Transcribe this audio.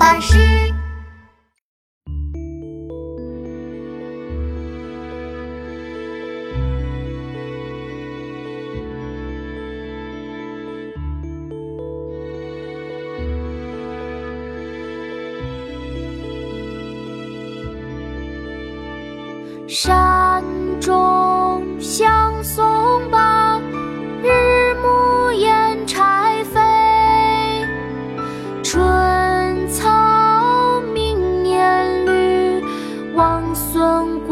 巴士。山